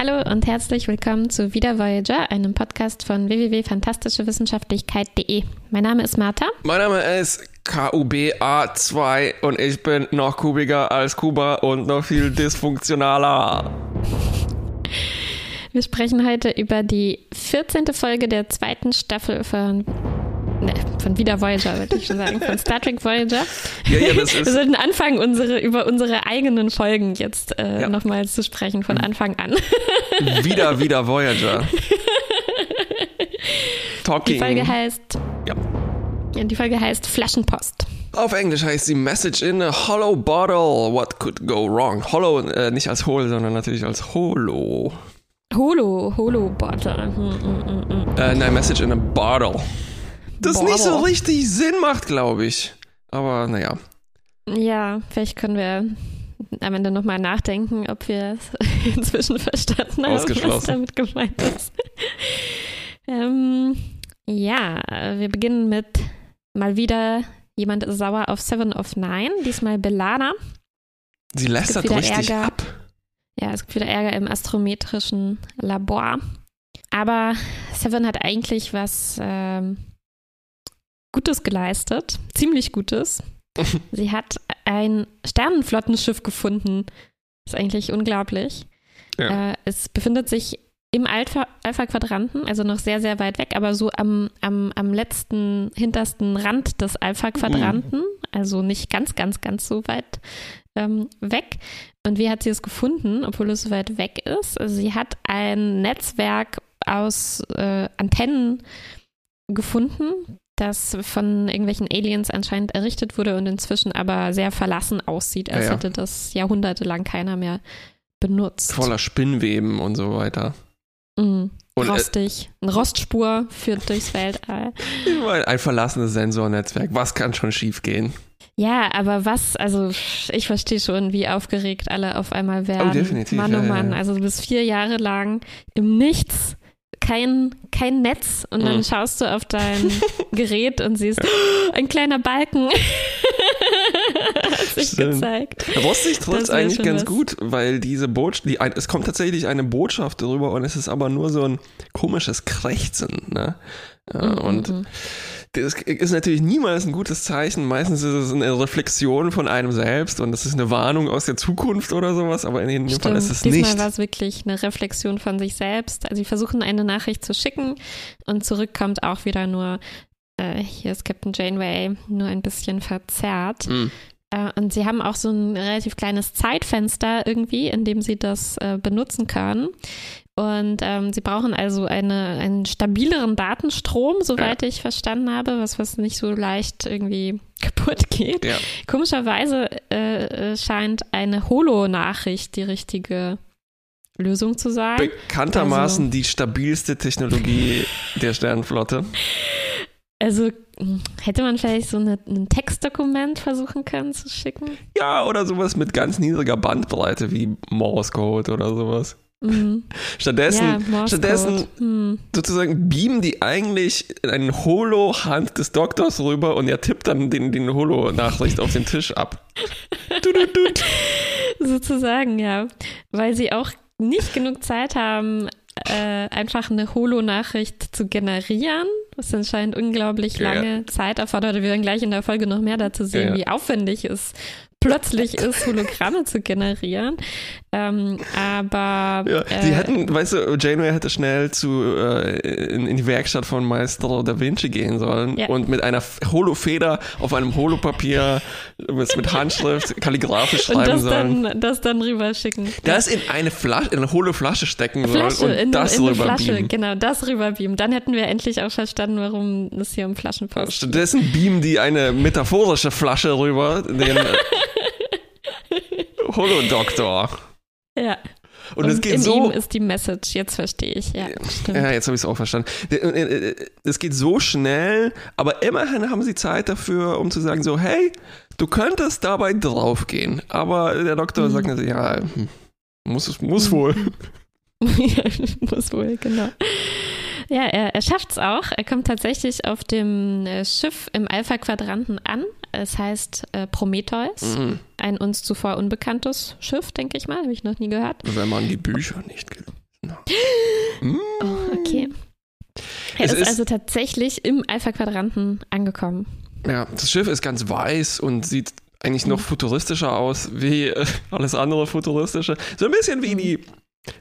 Hallo und herzlich willkommen zu Wieder Voyager, einem Podcast von www.fantastischewissenschaftlichkeit.de. Mein Name ist Martha. Mein Name ist KUBA2 und ich bin noch kubiger als Kuba und noch viel dysfunktionaler. Wir sprechen heute über die 14. Folge der zweiten Staffel von von wieder Voyager, würde ich schon sagen, von Star Trek Voyager. Ja, ja, das ist Wir sollten anfangen, unsere, über unsere eigenen Folgen jetzt äh, ja. nochmal zu sprechen, von Anfang an. Wieder, wieder Voyager. Talking. Die Folge heißt. Ja. Die Folge heißt Flaschenpost. Auf Englisch heißt sie Message in a Hollow Bottle. What could go wrong? Hollow äh, nicht als Hohl, sondern natürlich als Holo. Holo, Holo Bottle. Hm, hm, hm, hm. äh, nein, Message in a Bottle das Boah, nicht so richtig Sinn macht, glaube ich. Aber naja. Ja, vielleicht können wir am Ende nochmal nachdenken, ob wir es inzwischen verstanden haben, was damit gemeint ist. ähm, ja, wir beginnen mit mal wieder jemand ist sauer auf Seven of Nine, diesmal Belana. Sie lästert richtig Ärger. ab. Ja, es gibt wieder Ärger im astrometrischen Labor. Aber Seven hat eigentlich was ähm, Gutes geleistet, ziemlich Gutes. Sie hat ein Sternenflottenschiff gefunden. Das ist eigentlich unglaublich. Ja. Äh, es befindet sich im Alpha-Quadranten, also noch sehr, sehr weit weg, aber so am, am, am letzten, hintersten Rand des Alpha-Quadranten, mhm. also nicht ganz, ganz, ganz so weit ähm, weg. Und wie hat sie es gefunden, obwohl es so weit weg ist? Also sie hat ein Netzwerk aus äh, Antennen gefunden, das von irgendwelchen Aliens anscheinend errichtet wurde und inzwischen aber sehr verlassen aussieht, als ja, ja. hätte das jahrhundertelang keiner mehr benutzt. Voller Spinnweben und so weiter. Mhm. Und äh, Rostig. Eine Rostspur führt durchs Weltall. Ein verlassenes Sensornetzwerk. Was kann schon schiefgehen? Ja, aber was, also ich verstehe schon, wie aufgeregt alle auf einmal werden. Oh, definitiv. Mann, oh Mann. Ja, ja. Also du bist vier Jahre lang im Nichts kein, kein Netz und dann mhm. schaust du auf dein Gerät und siehst oh, ein kleiner Balken. Hat sich gezeigt. Rostig trifft eigentlich ganz was. gut, weil diese Botschaft, die, es kommt tatsächlich eine Botschaft darüber und es ist aber nur so ein komisches Krächzen. Ne? Ja, mhm. Und mhm das ist natürlich niemals ein gutes Zeichen. Meistens ist es eine Reflexion von einem selbst und das ist eine Warnung aus der Zukunft oder sowas, aber in dem Stimmt. Fall ist es Diesmal nicht. Diesmal war es wirklich eine Reflexion von sich selbst. Also sie versuchen eine Nachricht zu schicken und zurück kommt auch wieder nur, äh, hier ist Captain Janeway, nur ein bisschen verzerrt. Mhm. Äh, und sie haben auch so ein relativ kleines Zeitfenster irgendwie, in dem sie das äh, benutzen können. Und ähm, sie brauchen also eine, einen stabileren Datenstrom, soweit ja. ich verstanden habe, was, was nicht so leicht irgendwie kaputt geht. Ja. Komischerweise äh, scheint eine Holo-Nachricht die richtige Lösung zu sein. Bekanntermaßen also, die stabilste Technologie der Sternenflotte. Also hm, hätte man vielleicht so eine, ein Textdokument versuchen können zu schicken? Ja, oder sowas mit ganz niedriger Bandbreite wie Morse Code oder sowas. Mhm. Stattdessen, ja, stattdessen hm. sozusagen beamen die eigentlich eine Holo-Hand des Doktors rüber und er tippt dann den, den Holo-Nachricht auf den Tisch ab. du, du, du. Sozusagen, ja. Weil sie auch nicht genug Zeit haben, äh, einfach eine Holo-Nachricht zu generieren, was anscheinend unglaublich lange ja. Zeit erfordert. Wir werden gleich in der Folge noch mehr dazu sehen, ja. wie aufwendig es plötzlich ist, Hologramme zu generieren. Ähm, aber. Ja, äh, die hätten, weißt du, Janeway hätte schnell zu, äh, in, in, die Werkstatt von Maestro da Vinci gehen sollen ja. und mit einer Holofeder auf einem Holopapier mit, mit Handschrift kalligrafisch schreiben und das sollen. Dann, das dann rüberschicken. Das in eine Flasche, in eine Holoflasche stecken Flasche, sollen und in, das in rüberbeamen. Flasche, genau, das rüberbeamen. Dann hätten wir endlich auch verstanden, warum es hier um Flaschenpost Stattdessen beamen die eine metaphorische Flasche rüber, den Holodoktor. Ja. Und, und es geht in so. ihm ist die Message, jetzt verstehe ich, ja. Ja, jetzt habe ich es auch verstanden. Äh, äh, es geht so schnell, aber immerhin haben sie Zeit dafür, um zu sagen: so, hey, du könntest dabei draufgehen. Aber der Doktor mhm. sagt, ja, hm, muss, muss wohl. ja, muss wohl, genau. Ja, er, er schafft es auch. Er kommt tatsächlich auf dem äh, Schiff im Alpha-Quadranten an. Es heißt äh, Prometheus. Mhm. Ein uns zuvor unbekanntes Schiff, denke ich mal. Habe ich noch nie gehört. Wenn man die Bücher nicht gelesen Oh, okay. Er ist, ist, also tatsächlich im Alpha-Quadranten angekommen. Ja, das Schiff ist ganz weiß und sieht eigentlich noch mhm. futuristischer aus wie äh, alles andere futuristische. So ein bisschen wie mhm. die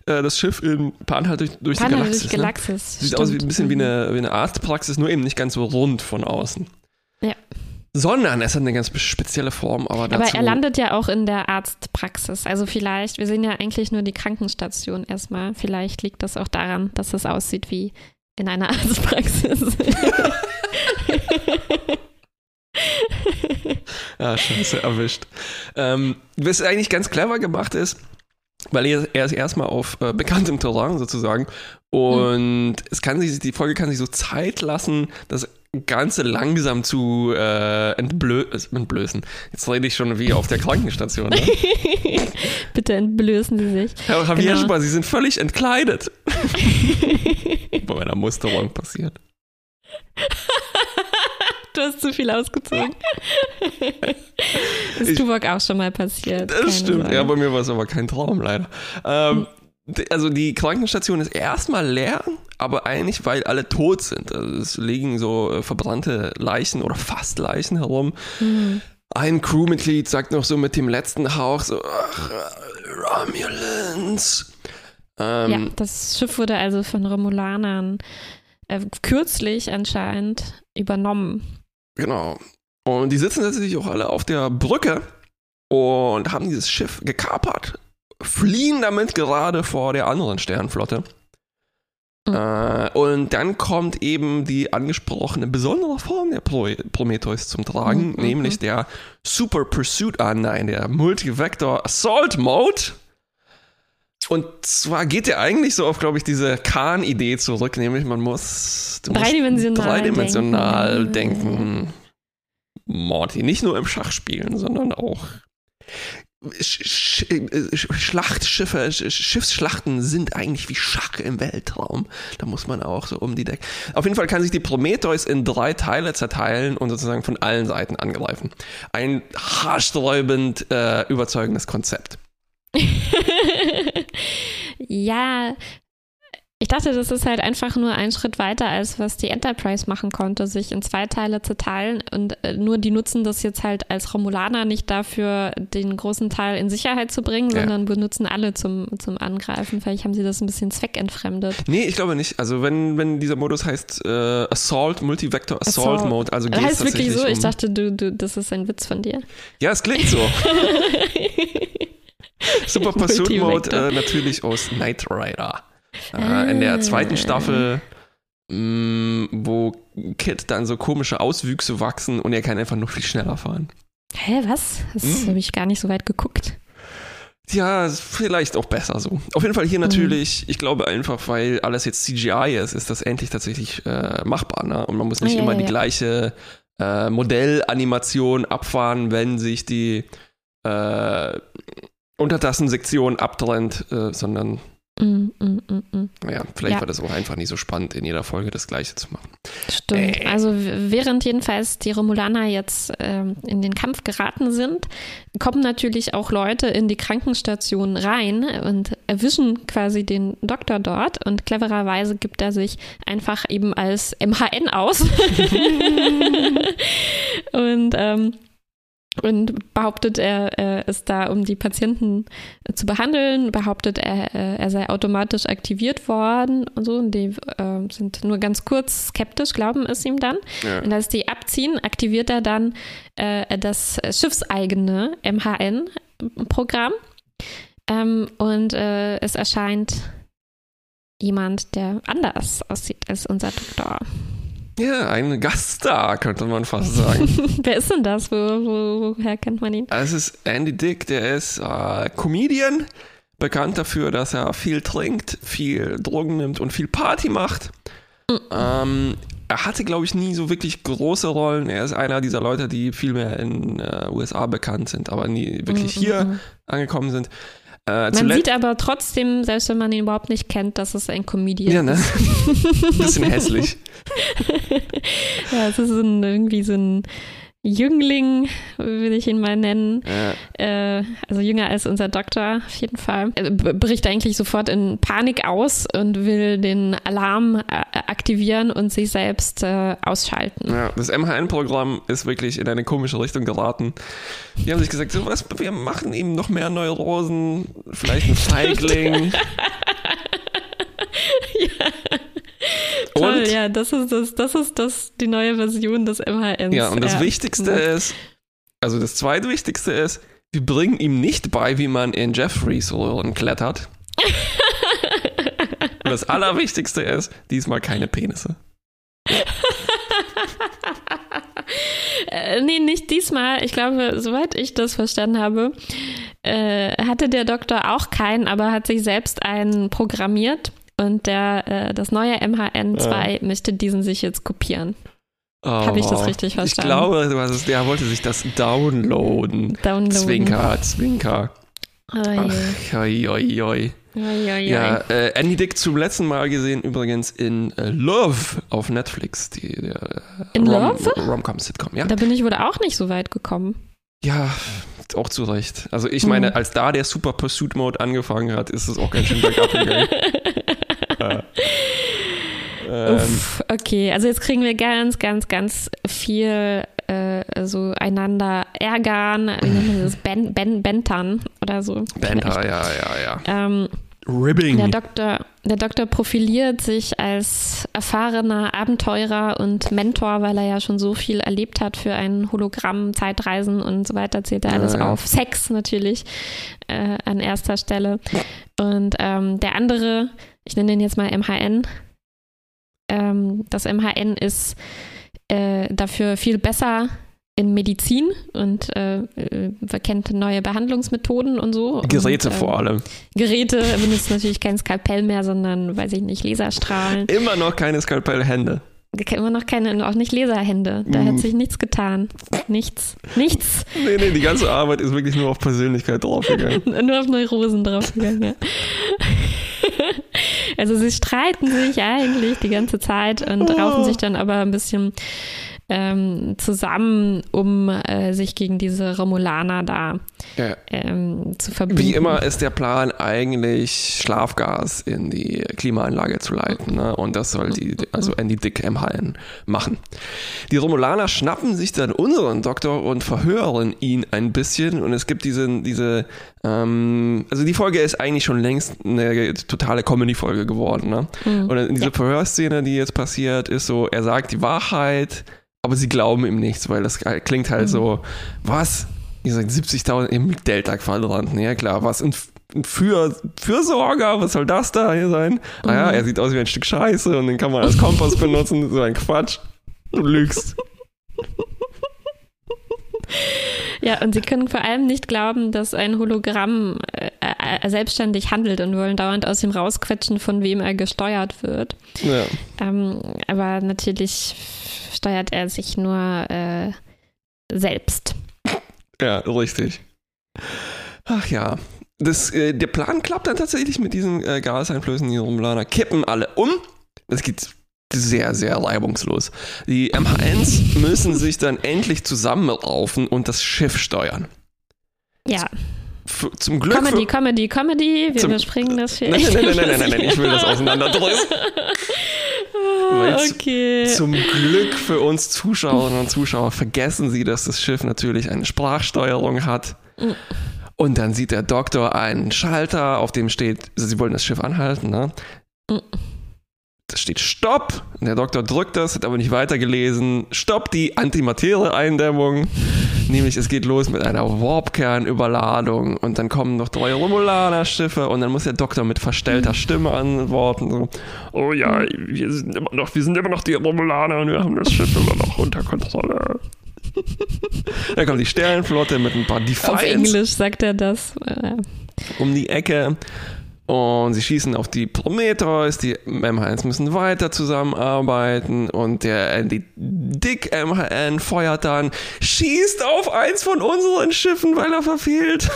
äh, das Schiff in Panhalt durch, durch die Galaxis. Durch Galaxis ne? Sieht Stimmt. aus wie ein bisschen mhm. wie, eine, wie eine Arztpraxis, nur eben nicht ganz so rund von außen. Ja. Sondern es hat eine ganz spezielle Form. Aber, aber er landet ja auch in der Arztpraxis. Also vielleicht, wir sehen ja eigentlich nur die Krankenstation erstmal. Vielleicht liegt das auch daran, dass es aussieht wie in einer Arztpraxis. ah, scheiße, erwischt. Ähm, was eigentlich ganz clever gemacht ist, weil er, er ist erstmal auf äh, bekanntem Terrain sozusagen und mhm. es kann sich, die Folge kann sich so Zeit lassen, das Ganze langsam zu äh, entblö entblößen. Jetzt rede ich schon wie auf der Krankenstation. Ne? Bitte entblößen Sie sich. Herr Javier genau. Sie sind völlig entkleidet. Bei meiner Musterung passiert. Du hast zu viel ausgezogen. Das ist Tuvok auch schon mal passiert. Das stimmt. Sorge. Ja, bei mir war es aber kein Traum, leider. Ähm, also die Krankenstation ist erstmal leer, aber eigentlich, weil alle tot sind. Also es liegen so äh, verbrannte Leichen oder fast Leichen herum. Mhm. Ein Crewmitglied sagt noch so mit dem letzten Hauch so, ach, Romulans. Ähm, ja, das Schiff wurde also von Romulanern äh, kürzlich anscheinend übernommen. Genau. Und die sitzen natürlich auch alle auf der Brücke und haben dieses Schiff gekapert, fliehen damit gerade vor der anderen Sternflotte. Mhm. Äh, und dann kommt eben die angesprochene besondere Form der Pro Prometheus zum Tragen, mhm. nämlich mhm. der Super Pursuit an, nein, der Multivector Assault Mode. Und zwar geht er eigentlich so auf, glaube ich, diese Khan-Idee zurück, nämlich man muss dreidimensional, dreidimensional denken. denken. Morty, nicht nur im Schach spielen, sondern auch Schlachtschiffe, Schiffsschlachten sind eigentlich wie Schach im Weltraum. Da muss man auch so um die Decke. Auf jeden Fall kann sich die Prometheus in drei Teile zerteilen und sozusagen von allen Seiten angreifen. Ein haarsträubend äh, überzeugendes Konzept. ja, ich dachte, das ist halt einfach nur ein Schritt weiter, als was die Enterprise machen konnte, sich in zwei Teile zu teilen. Und äh, nur die nutzen das jetzt halt als Romulaner nicht dafür, den großen Teil in Sicherheit zu bringen, ja. sondern benutzen alle zum, zum Angreifen. Vielleicht haben sie das ein bisschen zweckentfremdet. Nee, ich glaube nicht. Also wenn, wenn dieser Modus heißt äh, Assault, Multivector Assault, Assault. Mode, also geht heißt wirklich so? Um ich dachte, du, du, das ist ein Witz von dir. Ja, es klingt so. Super Pursuit Mode äh, natürlich aus Knight Rider. Äh, in der zweiten ah. Staffel, mh, mm, wo Kit dann so komische Auswüchse wachsen und er kann einfach noch viel schneller fahren. Hä, was? Das hm. habe ich gar nicht so weit geguckt. Ja, vielleicht auch besser so. Auf jeden Fall hier mhm. natürlich, mhm. ich glaube einfach, weil alles jetzt CGI ist, ist das endlich tatsächlich äh, machbar. Ne? Und man muss nicht ja, immer ja, die ja. gleiche äh, Modellanimation abfahren, wenn sich die äh, Untertassensektion abtrennt, äh, sondern Mm, mm, mm, mm, ja, vielleicht ja. war das auch einfach nicht so spannend, in jeder Folge das Gleiche zu machen. Stimmt. Äh. Also während jedenfalls die Romulaner jetzt ähm, in den Kampf geraten sind, kommen natürlich auch Leute in die Krankenstation rein und erwischen quasi den Doktor dort und clevererweise gibt er sich einfach eben als MHN aus. und ähm, und behauptet, er, er ist da, um die Patienten zu behandeln, behauptet, er, er sei automatisch aktiviert worden und so. Und die äh, sind nur ganz kurz skeptisch, glauben es ihm dann. Ja. Und als die abziehen, aktiviert er dann äh, das schiffseigene MHN-Programm. Ähm, und äh, es erscheint jemand, der anders aussieht als unser Doktor. Ja, ein Gaststar, könnte man fast sagen. Wer ist denn das? Wo, wo, woher kennt man ihn? Es ist Andy Dick, der ist äh, Comedian, bekannt dafür, dass er viel trinkt, viel Drogen nimmt und viel Party macht. Mhm. Ähm, er hatte, glaube ich, nie so wirklich große Rollen. Er ist einer dieser Leute, die viel mehr in äh, USA bekannt sind, aber nie wirklich mhm. hier mhm. angekommen sind. Äh, man sieht aber trotzdem, selbst wenn man ihn überhaupt nicht kennt, dass es ein Comedian ja, ne? ist. Bisschen hässlich. ja, es ist ein, irgendwie so ein, Jüngling, will ich ihn mal nennen. Ja. Äh, also jünger als unser Doktor, auf jeden Fall. Er bricht eigentlich sofort in Panik aus und will den Alarm äh, aktivieren und sich selbst äh, ausschalten. Ja, das MHN-Programm ist wirklich in eine komische Richtung geraten. Die haben sich gesagt, so was, wir machen ihm noch mehr Neurosen, vielleicht ein Feigling. ja. Toll, und, ja, das ist das, das ist das, die neue Version des MHNs. Ja, und das ja. Wichtigste ist, also das zweitwichtigste ist, wir bringen ihm nicht bei, wie man in Jeffreys Röhren klettert. und das Allerwichtigste ist, diesmal keine Penisse. äh, nee, nicht diesmal. Ich glaube, soweit ich das verstanden habe, äh, hatte der Doktor auch keinen, aber hat sich selbst einen programmiert und der, äh, das neue MHN2 ja. möchte diesen sich jetzt kopieren. Oh, Habe ich das richtig verstanden? Ich glaube, du hast es, der wollte sich das downloaden. Downloaden. Zwinker, Zwinker. Ach, oi, oi, oi. Ja, äh, Andy Dick zum letzten Mal gesehen übrigens in äh, Love auf Netflix. Die, der, äh, in Rom, Love? Rom-Com-Sitcom, ja. Da bin ich wohl auch nicht so weit gekommen. Ja, auch zu Recht. Also ich meine, mhm. als da der Super Pursuit Mode angefangen hat, ist es auch ganz schön bergab gegangen. Ähm. Uff, okay, also jetzt kriegen wir ganz, ganz, ganz viel äh, so einander ärgern. Wie nennt man das? Ben, ben, Bentern oder so. Benter, ja, ja, ja. Ähm, Ribbing. Der Doktor, der Doktor profiliert sich als erfahrener Abenteurer und Mentor, weil er ja schon so viel erlebt hat für ein Hologramm, Zeitreisen und so weiter, zählt er alles ja, ja. auf. Sex natürlich äh, an erster Stelle. Und ähm, der andere, ich nenne den jetzt mal MHN, ähm, das MHN ist äh, dafür viel besser in Medizin und äh, äh, kennt neue Behandlungsmethoden und so. Geräte und, äh, vor allem. Geräte benutzt natürlich kein Skalpell mehr, sondern, weiß ich nicht, Laserstrahlen. Immer noch keine Skalpellhände. Immer noch keine, auch nicht Laserhände. Da mm. hat sich nichts getan. Nichts. Nichts. Nee, nee, die ganze Arbeit ist wirklich nur auf Persönlichkeit draufgegangen. nur auf Neurosen draufgegangen, ja. Also sie streiten sich eigentlich die ganze Zeit und oh. raufen sich dann aber ein bisschen ähm, zusammen, um äh, sich gegen diese Romulaner da ja. ähm, zu verbinden. Wie immer ist der Plan eigentlich Schlafgas in die Klimaanlage zu leiten. Ne? Und das soll die, also Andy Dick MHN machen. Die Romulaner schnappen sich dann unseren Doktor und verhören ihn ein bisschen. Und es gibt diese, diese ähm, also die Folge ist eigentlich schon längst eine totale Comedy-Folge geworden. Ne? Mhm. Und diese ja. Verhörszene, die jetzt passiert, ist so, er sagt die Wahrheit, aber sie glauben ihm nichts, weil das klingt halt mhm. so, was? Ihr sagt 70.000 im Delta-Quadranten, ja klar, was? Ein, für, Fürsorger, was soll das da hier sein? Mhm. Naja, er sieht aus wie ein Stück Scheiße und den kann man als Kompass benutzen, so ein Quatsch. Du lügst. Ja, und sie können vor allem nicht glauben, dass ein Hologramm äh, selbstständig handelt und wollen dauernd aus ihm rausquetschen, von wem er gesteuert wird. Ja. Ähm, aber natürlich steuert er sich nur äh, selbst. Ja, richtig. Ach ja. Das, äh, der Plan klappt dann tatsächlich mit diesen äh, Gaseinflößen, die Romulaner kippen alle um. Das geht sehr, sehr reibungslos. Die MH1 müssen sich dann endlich zusammenraufen und das Schiff steuern. Ja. Zum Glück. Comedy, Comedy, Comedy. Wir überspringen das hier. Nein, nein, nein, nein, nein, nein, ich will das auseinanderdrücken. okay. Zum Glück für uns Zuschauerinnen und Zuschauer vergessen sie, dass das Schiff natürlich eine Sprachsteuerung hat. Mm. Und dann sieht der Doktor einen Schalter, auf dem steht, also sie wollen das Schiff anhalten, ne? Da steht Stopp. Der Doktor drückt das, hat aber nicht weitergelesen. Stopp die Antimaterie-Eindämmung. Nämlich es geht los mit einer Warpkernüberladung und dann kommen noch drei Romulaner-Schiffe und dann muss der Doktor mit verstellter Stimme antworten. So, oh ja, wir sind immer noch, wir sind immer noch die Romulaner und wir haben das Schiff immer noch unter Kontrolle. dann kommt die Sternenflotte mit ein paar Defiance. Auf Englisch sagt er das. Um die Ecke und sie schießen auf die Prometheus, die MH1 müssen weiter zusammenarbeiten und der die Dick MHN feuert dann, schießt auf eins von unseren Schiffen, weil er verfehlt.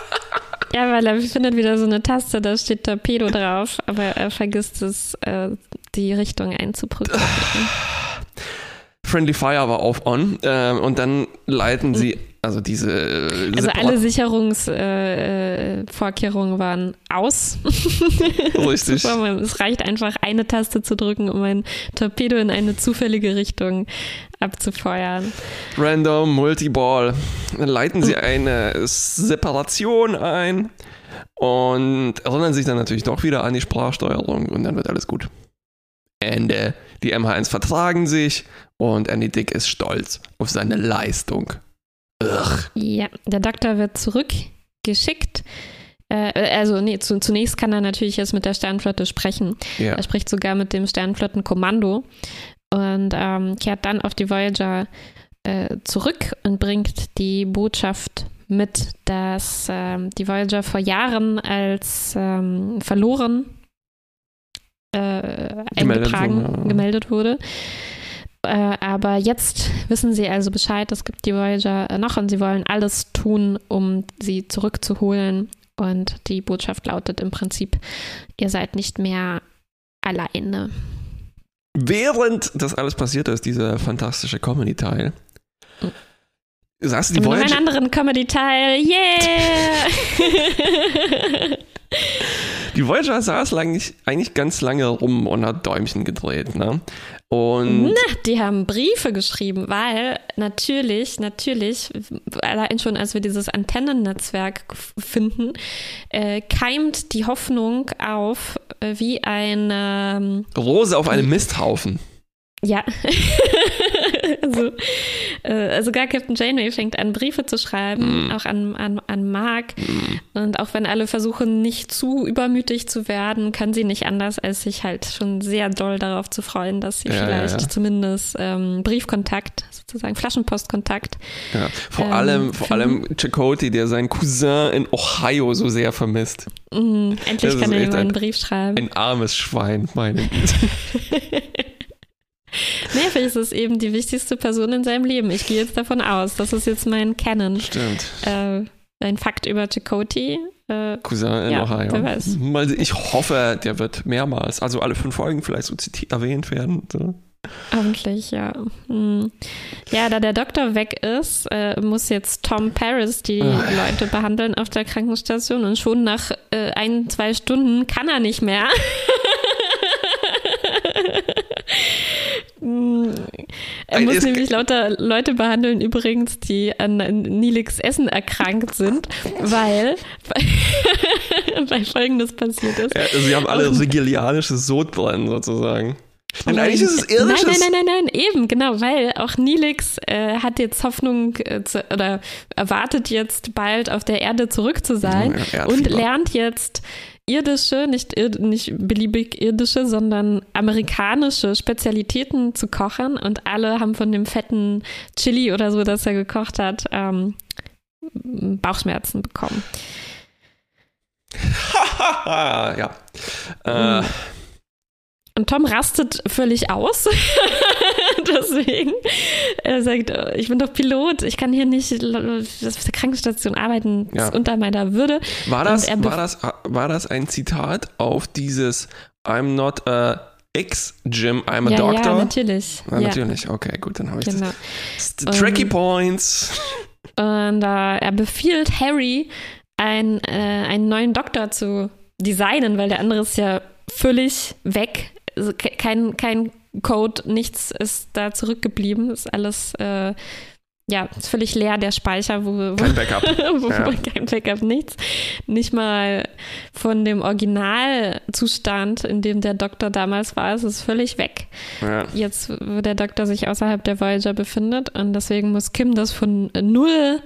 ja, weil er findet wieder so eine Taste, da steht Torpedo drauf, aber er vergisst es, äh, die Richtung einzuprüfen. Friendly Fire war auf on äh, und dann leiten sie also diese. Äh, also alle Sicherungsvorkehrungen äh, waren aus. Richtig. Super, es reicht einfach eine Taste zu drücken, um ein Torpedo in eine zufällige Richtung abzufeuern. Random Multiball. Dann leiten sie eine Separation ein und erinnern sich dann natürlich doch wieder an die Sprachsteuerung und dann wird alles gut. Ende. Die MH1 vertragen sich und Andy Dick ist stolz auf seine Leistung. Ugh. Ja, der Doktor wird zurückgeschickt. Äh, also, nee, zu, zunächst kann er natürlich jetzt mit der Sternflotte sprechen. Ja. Er spricht sogar mit dem Sternflottenkommando und ähm, kehrt dann auf die Voyager äh, zurück und bringt die Botschaft mit, dass ähm, die Voyager vor Jahren als ähm, verloren äh, eingetragen, gemeldet, ja. gemeldet wurde. Äh, aber jetzt wissen sie also Bescheid, es gibt die Voyager noch und sie wollen alles tun, um sie zurückzuholen. Und die Botschaft lautet im Prinzip, ihr seid nicht mehr alleine. Während das alles passiert ist, dieser fantastische Comedy-Teil, hm. Sagst du die Voyager? Noch einen anderen Comedy-Teil. Yeah! die Voyager saß lang, eigentlich ganz lange rum und hat Däumchen gedreht. Ne? Und Na, die haben Briefe geschrieben, weil natürlich, natürlich, allein schon als wir dieses Antennennetzwerk finden, äh, keimt die Hoffnung auf, äh, wie ein ähm, Rose auf einem Misthaufen. Ja. also, äh, sogar Captain Janeway fängt an, Briefe zu schreiben, mm. auch an, an, an Mark. Mm. Und auch wenn alle versuchen, nicht zu übermütig zu werden, kann sie nicht anders, als sich halt schon sehr doll darauf zu freuen, dass sie ja, vielleicht ja, zumindest ähm, Briefkontakt, sozusagen Flaschenpostkontakt. Ja, vor ähm, allem, vor allem Chakotay, der seinen Cousin in Ohio so sehr vermisst. Mm, endlich das kann er ihm einen Brief schreiben. Ein armes Schwein, meine Güte. Nee, vielleicht ist es eben die wichtigste Person in seinem Leben. Ich gehe jetzt davon aus. Das ist jetzt mein Canon. Stimmt. Äh, ein Fakt über Chakoti. Äh, Cousin in ja, Ohio. Wer weiß. Ich hoffe, der wird mehrmals, also alle fünf Folgen vielleicht so erwähnt werden. So. Hoffentlich, ja. Hm. Ja, da der Doktor weg ist, äh, muss jetzt Tom Paris die Leute behandeln auf der Krankenstation und schon nach äh, ein, zwei Stunden kann er nicht mehr. Er muss es nämlich lauter Leute behandeln, übrigens, die an Nilix Essen erkrankt sind, weil, weil folgendes passiert ist. Ja, sie haben alle sigilianisches Sodbrennen sozusagen. Nein, eigentlich ist es irdisches. Nein, nein, nein, nein, nein, eben, genau, weil auch Nilix äh, hat jetzt Hoffnung äh, zu, oder erwartet jetzt bald auf der Erde zurück zu sein ja, und lernt jetzt irdische, nicht, ir nicht beliebig irdische, sondern amerikanische Spezialitäten zu kochen und alle haben von dem fetten Chili oder so, das er gekocht hat, ähm, Bauchschmerzen bekommen. ja. Äh. Und Tom rastet völlig aus. Deswegen. Er sagt, ich bin doch Pilot, ich kann hier nicht auf der Krankenstation arbeiten, das ja. ist unter meiner Würde. War das, war, das, war das ein Zitat auf dieses I'm not a Ex-Gym, I'm a ja, Doctor? Ja, natürlich. Ja, natürlich, okay, gut, dann habe ich genau. das. Tricky Points. Und äh, er befiehlt Harry, ein, äh, einen neuen Doktor zu designen, weil der andere ist ja völlig weg. Also kein, kein Code, nichts ist da zurückgeblieben. Ist alles, äh, ja, ist völlig leer, der Speicher, wo, wo kein Backup. wo, ja. Kein Backup, nichts. Nicht mal von dem Originalzustand, in dem der Doktor damals war, ist es völlig weg. Ja. Jetzt, wo der Doktor sich außerhalb der Voyager befindet und deswegen muss Kim das von null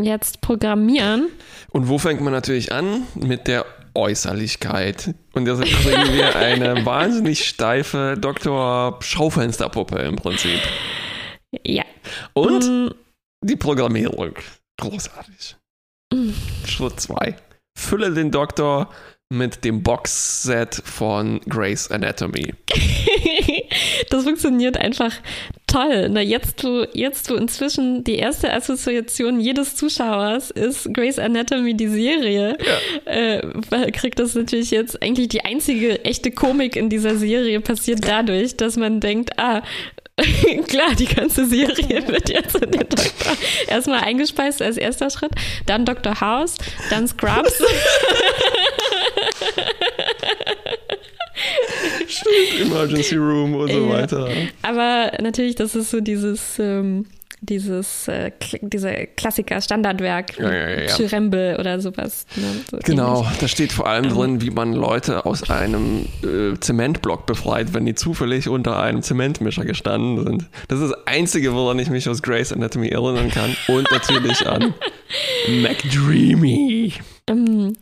jetzt programmieren. Und wo fängt man natürlich an? Mit der Äußerlichkeit. Und deshalb kriegen wir eine wahnsinnig steife Dr. Schaufensterpuppe im Prinzip. Ja. Und mm. die Programmierung. Großartig. Mm. Schritt 2. Fülle den Doktor mit dem Boxset von Grey's Anatomy. das funktioniert einfach toll. Na, jetzt, wo, jetzt, wo inzwischen die erste Assoziation jedes Zuschauers ist Grey's Anatomy, die Serie, ja. äh, kriegt das natürlich jetzt eigentlich die einzige echte Komik in dieser Serie passiert dadurch, dass man denkt, ah, Klar, die ganze Serie wird jetzt in den Doktor erstmal eingespeist als erster Schritt, dann Dr. House, dann Scrubs. Stimmt, Emergency Room und so weiter. Aber natürlich, das ist so dieses, ähm, dieses äh, diese Klassiker, Standardwerk, ja, ja, ja. Chirembe oder sowas. Ne? So genau, ähnlich. da steht vor allem drin, wie man Leute aus einem äh, Zementblock befreit, wenn die zufällig unter einem Zementmischer gestanden sind. Das ist das Einzige, woran ich mich aus Grey's Anatomy erinnern kann. Und natürlich an McDreamy. Ähm,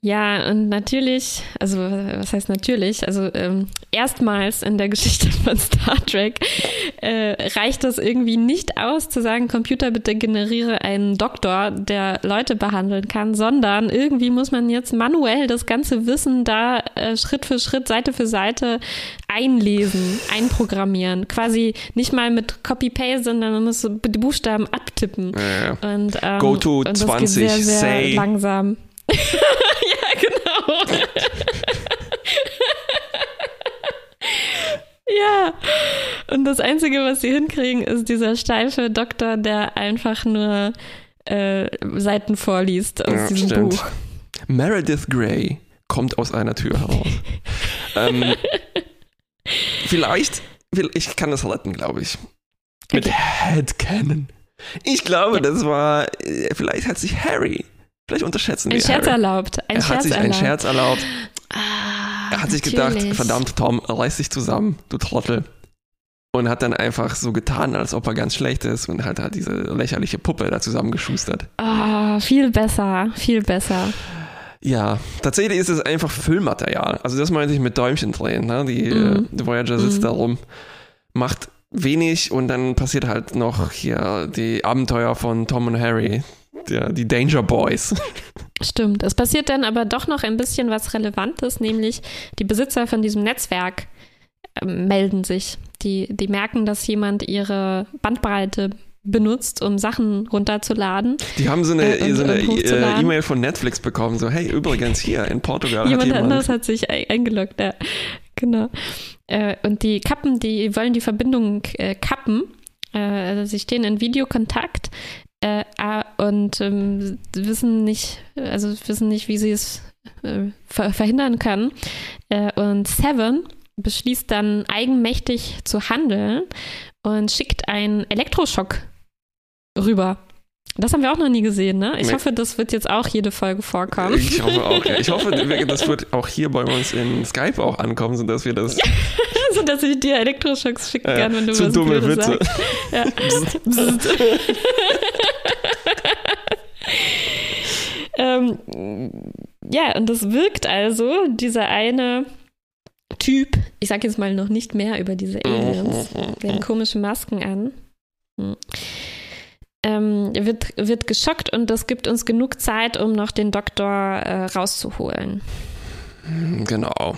ja, und natürlich, also was heißt natürlich, also ähm, erstmals in der Geschichte von Star Trek äh, reicht das irgendwie nicht aus zu sagen, Computer bitte generiere einen Doktor, der Leute behandeln kann, sondern irgendwie muss man jetzt manuell das ganze Wissen da äh, Schritt für Schritt, Seite für Seite einlesen, einprogrammieren. Quasi nicht mal mit Copy-Paste, sondern man muss die Buchstaben abtippen. Ja, ja. Und, ähm, Go to und 20, sehr, sehr say. langsam. ja, genau. ja. Und das Einzige, was sie hinkriegen, ist dieser steife Doktor, der einfach nur äh, Seiten vorliest aus ja, diesem stimmt. Buch. Meredith Grey kommt aus einer Tür heraus. ähm, vielleicht, ich kann das retten, glaube ich. Mit okay. Headcanon. Ich glaube, ja. das war, äh, vielleicht hat sich Harry Vielleicht unterschätzen wir. Ein Scherz Harry. erlaubt. Ein er Scherz hat sich erlaubt. einen Scherz erlaubt. Ah, er hat sich gedacht, verdammt, Tom, reiß dich zusammen, du Trottel. Und hat dann einfach so getan, als ob er ganz schlecht ist und halt hat diese lächerliche Puppe da zusammengeschustert. Ah, viel besser, viel besser. Ja, tatsächlich ist es einfach Füllmaterial. Also das meinte ich mit Däumchen drehen. Ne? Die, mm. die Voyager sitzt mm. da rum, macht wenig und dann passiert halt noch hier die Abenteuer von Tom und Harry, der, die Danger Boys. Stimmt. Es passiert dann aber doch noch ein bisschen was Relevantes, nämlich die Besitzer von diesem Netzwerk äh, melden sich. Die, die merken, dass jemand ihre Bandbreite benutzt, um Sachen runterzuladen. Die haben so eine äh, so äh, E-Mail von Netflix bekommen, so hey, übrigens hier in Portugal jemand, hat jemand anderes hat sich eingeloggt, ja, genau. Äh, und die kappen, die wollen die Verbindung äh, kappen. Äh, also sie stehen in Videokontakt äh, und ähm, wissen nicht, also wissen nicht, wie sie es äh, ver verhindern können. Äh, und Seven beschließt dann eigenmächtig zu handeln und schickt einen Elektroschock rüber. Das haben wir auch noch nie gesehen, ne? Ich nee. hoffe, das wird jetzt auch jede Folge vorkommen. Ich hoffe auch, ja. Ich hoffe, das wird auch hier bei uns in Skype auch ankommen, sodass wir das. so dass ich dir Elektroschocks schicken kann, wenn du zu was dumme Witze. sagst. Ja. ähm, ja, und das wirkt also, dieser eine Typ, ich sag jetzt mal noch nicht mehr über diese Aliens, den komischen Masken an. Hm. Ähm, wird, wird geschockt und das gibt uns genug Zeit, um noch den Doktor äh, rauszuholen. Genau.